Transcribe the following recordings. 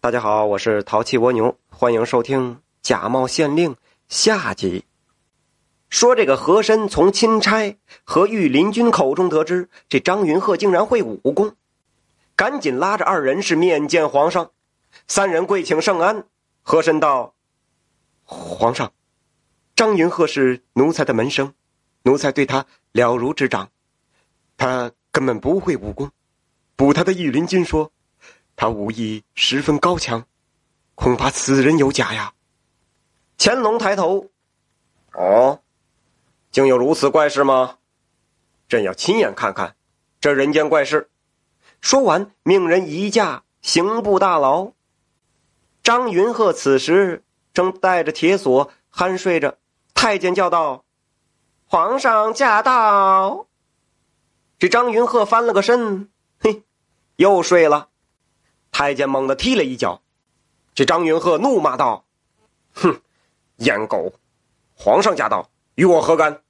大家好，我是淘气蜗牛，欢迎收听《假冒县令》下集。说这个和珅从钦差和御林军口中得知，这张云鹤竟然会武功，赶紧拉着二人是面见皇上。三人跪请圣安。和珅道：“皇上，张云鹤是奴才的门生，奴才对他了如指掌，他根本不会武功。补他的御林军说。”他武艺十分高强，恐怕此人有假呀。乾隆抬头，哦，竟有如此怪事吗？朕要亲眼看看这人间怪事。说完，命人移驾刑部大牢。张云鹤此时正带着铁锁酣睡着。太监叫道：“皇上驾到！”这张云鹤翻了个身，嘿，又睡了。太监猛地踢了一脚，这张云鹤怒骂道：“哼，阉狗！皇上驾到，与我何干？”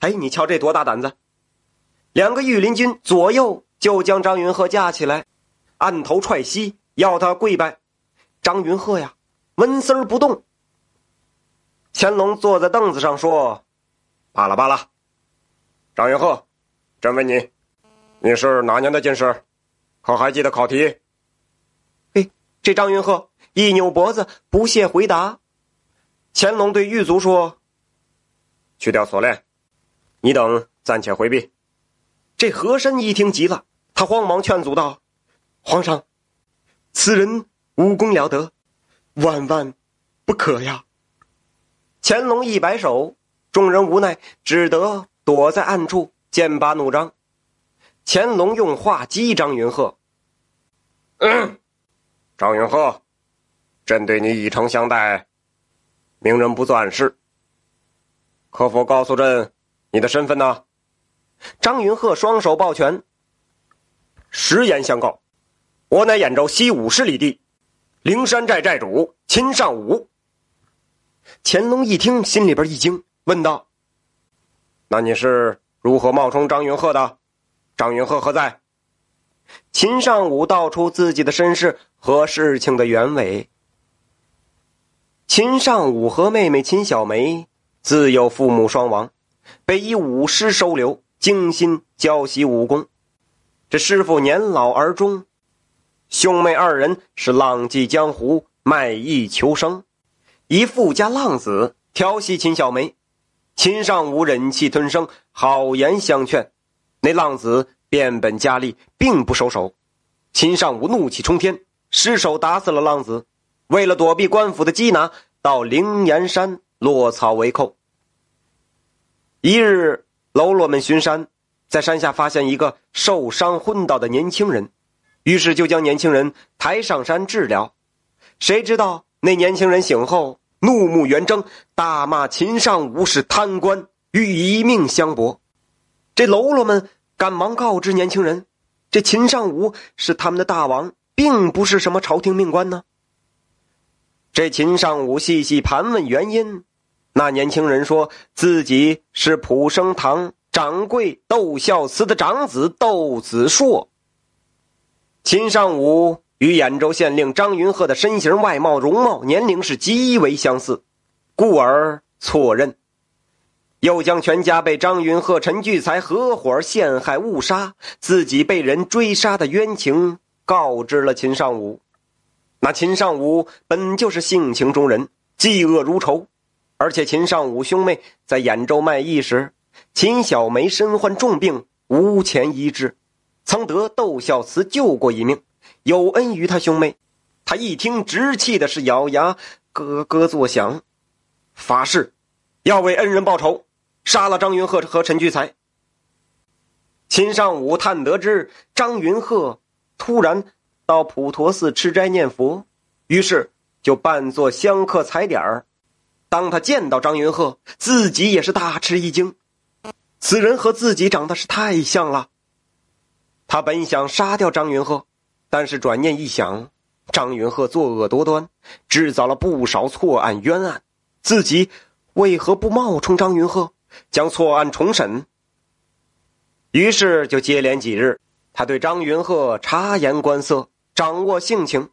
哎，你瞧这多大胆子！两个御林军左右就将张云鹤架起来，按头踹膝，要他跪拜。张云鹤呀，纹丝儿不动。乾隆坐在凳子上说：“罢了罢了，张云鹤，朕问你，你是哪年的进士？可还记得考题？”这张云鹤一扭脖子，不屑回答。乾隆对狱卒说：“去掉锁链，你等暂且回避。”这和珅一听急了，他慌忙劝阻道：“皇上，此人武功了得，万万不可呀！”乾隆一摆手，众人无奈，只得躲在暗处，剑拔弩张。乾隆用话激张云鹤：“ 嗯。”张云鹤，朕对你以诚相待，明人不做暗事。可否告诉朕你的身份呢？张云鹤双手抱拳，实言相告，我乃兖州西五十里地灵山寨寨主秦尚武。乾隆一听，心里边一惊，问道：“那你是如何冒充张云鹤的？张云鹤何在？”秦尚武道出自己的身世和事情的原委。秦尚武和妹妹秦小梅自幼父母双亡，被一武师收留，精心教习武功。这师傅年老而终，兄妹二人是浪迹江湖，卖艺求生，一富家浪子调戏秦小梅。秦尚武忍气吞声，好言相劝，那浪子。变本加厉，并不收手。秦尚武怒气冲天，失手打死了浪子。为了躲避官府的缉拿，到灵岩山落草为寇。一日，喽啰们巡山，在山下发现一个受伤昏倒的年轻人，于是就将年轻人抬上山治疗。谁知道那年轻人醒后怒目圆睁，大骂秦尚武是贪官，欲一命相搏。这喽啰们。赶忙告知年轻人，这秦尚武是他们的大王，并不是什么朝廷命官呢。这秦尚武细细盘问原因，那年轻人说自己是普生堂掌柜窦孝慈的长子窦子硕。秦尚武与兖州县令张云鹤的身形、外貌、容貌、年龄是极为相似，故而错认。又将全家被张云鹤、陈聚才合伙陷害误杀，自己被人追杀的冤情告知了秦尚武。那秦尚武本就是性情中人，嫉恶如仇，而且秦尚武兄妹在兖州卖艺时，秦小梅身患重病，无钱医治，曾得窦孝慈救过一命，有恩于他兄妹。他一听，直气的是咬牙咯咯作响，发誓要为恩人报仇。杀了张云鹤和陈聚财。秦尚武探得知张云鹤突然到普陀寺吃斋念佛，于是就扮作香客踩点儿。当他见到张云鹤，自己也是大吃一惊，此人和自己长得是太像了。他本想杀掉张云鹤，但是转念一想，张云鹤作恶多端，制造了不少错案冤案，自己为何不冒充张云鹤？将错案重审。于是就接连几日，他对张云鹤察言观色，掌握性情。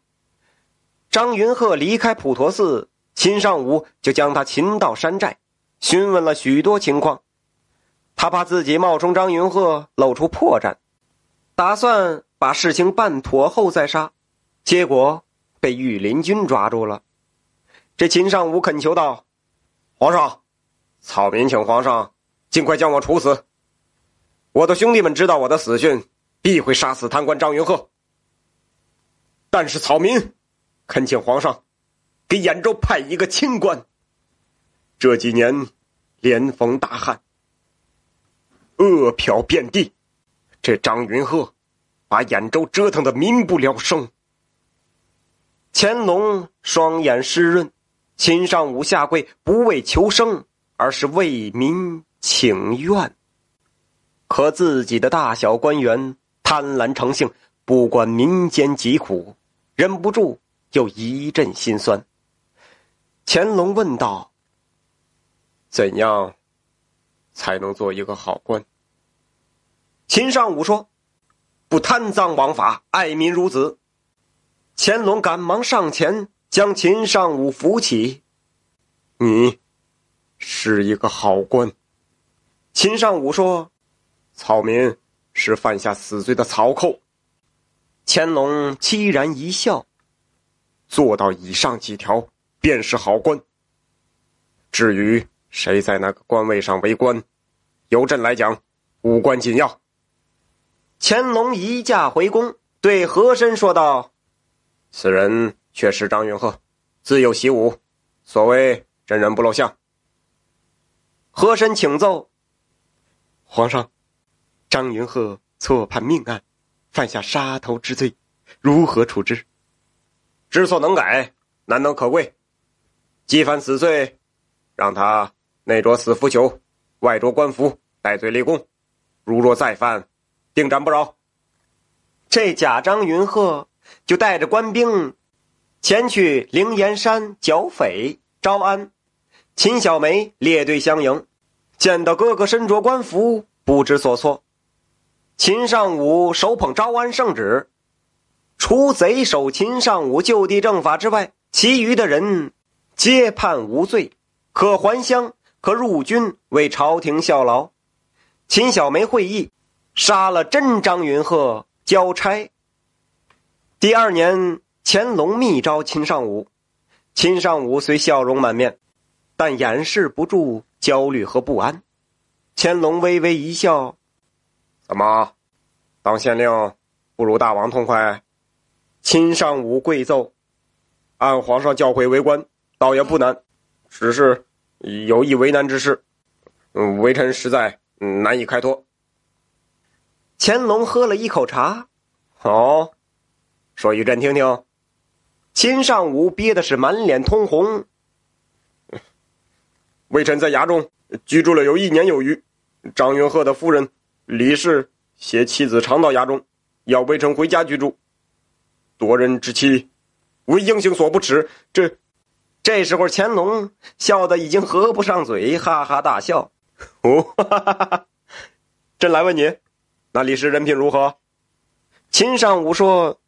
张云鹤离开普陀寺，秦尚武就将他擒到山寨，询问了许多情况。他怕自己冒充张云鹤露出破绽，打算把事情办妥后再杀，结果被御林军抓住了。这秦尚武恳求道：“皇上，草民请皇上尽快将我处死。我的兄弟们知道我的死讯，必会杀死贪官张云鹤。但是草民恳请皇上给兖州派一个清官。这几年连逢大旱。”饿殍遍地，这张云鹤把兖州折腾的民不聊生。乾隆双眼湿润，秦尚武下跪，不为求生，而是为民请愿。可自己的大小官员贪婪成性，不管民间疾苦，忍不住又一阵心酸。乾隆问道：“怎样？”才能做一个好官。秦尚武说：“不贪赃枉法，爱民如子。”乾隆赶忙上前将秦尚武扶起：“你是一个好官。”秦尚武说：“草民是犯下死罪的草寇。”乾隆凄然一笑：“做到以上几条，便是好官。至于……”谁在那个官位上为官？由朕来讲，无关紧要。乾隆移驾回宫，对和珅说道：“此人却是张云鹤，自幼习武，所谓真人不露相。”和珅请奏：“皇上，张云鹤错判命案，犯下杀头之罪，如何处置？知错能改，难能可贵。既犯死罪，让他。”内着死符囚，外着官服，戴罪立功。如若再犯，定斩不饶。这贾张云鹤就带着官兵前去灵岩山剿匪招安。秦小梅列队相迎，见到哥哥身着官服，不知所措。秦尚武手捧招安圣旨，除贼首秦尚武就地正法之外，其余的人皆判无罪，可还乡。可入军为朝廷效劳，秦小梅会意，杀了真张云鹤交差。第二年，乾隆密召秦尚武，秦尚武虽笑容满面，但掩饰不住焦虑和不安。乾隆微微一笑：“怎么，当县令不如大王痛快？”亲尚武跪奏：“按皇上教诲为官，倒也不难，只是……”有意为难之事，微臣实在难以开脱。乾隆喝了一口茶，哦，说与朕听听。亲尚武憋的是满脸通红。微臣在衙中居住了有一年有余，张云鹤的夫人李氏携妻子常到衙中，要微臣回家居住。夺人之妻，为英雄所不耻，这。这时候，乾隆笑得已经合不上嘴，哈哈大笑。哦，哈哈哈哈朕来问你，那李氏人品如何？秦尚武说：“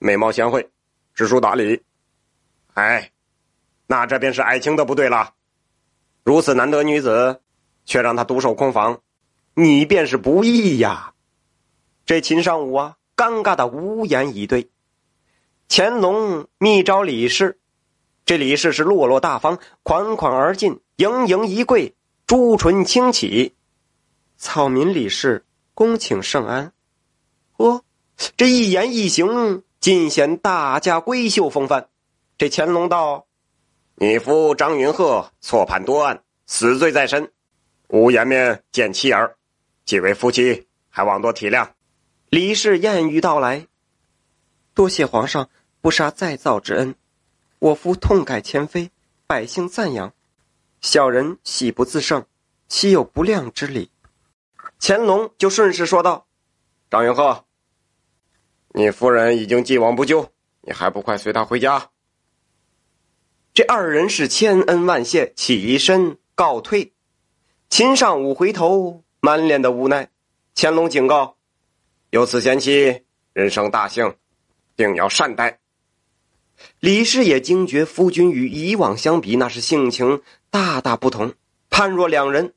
美貌贤惠，知书达理。”哎，那这便是爱卿的不对了。如此难得女子，却让他独守空房，你便是不义呀！这秦尚武啊，尴尬的无言以对。乾隆密召李氏。这李氏是落落大方，款款而进，盈盈一跪，朱唇轻启。草民李氏恭请圣安。哦，这一言一行尽显大家闺秀风范。这乾隆道：“你夫张云鹤错判多案，死罪在身，无颜面见妻儿。几位夫妻还望多体谅。”李氏艳语道来：“多谢皇上不杀再造之恩。”我夫痛改前非，百姓赞扬，小人喜不自胜，岂有不亮之理？乾隆就顺势说道：“张云鹤，你夫人已经既往不咎，你还不快随她回家？”这二人是千恩万谢，起身告退。秦尚武回头，满脸的无奈。乾隆警告：“有此贤妻，人生大幸，定要善待。”李氏也惊觉夫君与以往相比，那是性情大大不同，判若两人。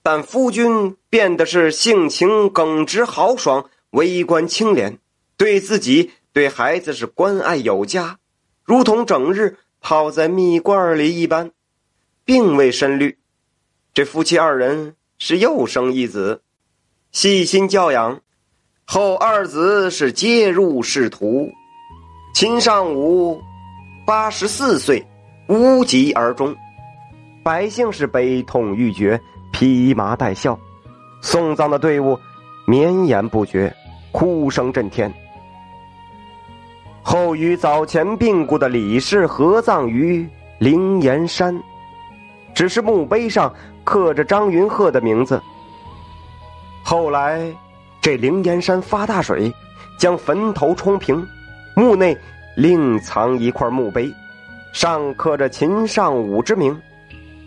但夫君变的是性情耿直豪爽，为官清廉，对自己对孩子是关爱有加，如同整日泡在蜜罐里一般，并未深虑。这夫妻二人是又生一子，细心教养，后二子是皆入仕途。秦尚武八十四岁，无疾而终，百姓是悲痛欲绝。披麻戴孝，送葬的队伍绵延不绝，哭声震天。后与早前病故的李氏合葬于灵岩山，只是墓碑上刻着张云鹤的名字。后来，这灵岩山发大水，将坟头冲平，墓内另藏一块墓碑，上刻着秦尚武之名。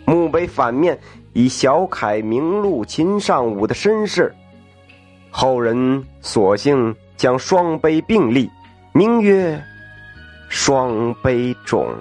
墓碑反面。以小楷名录秦尚武的身世，后人索性将双碑并立，名曰“双杯种”。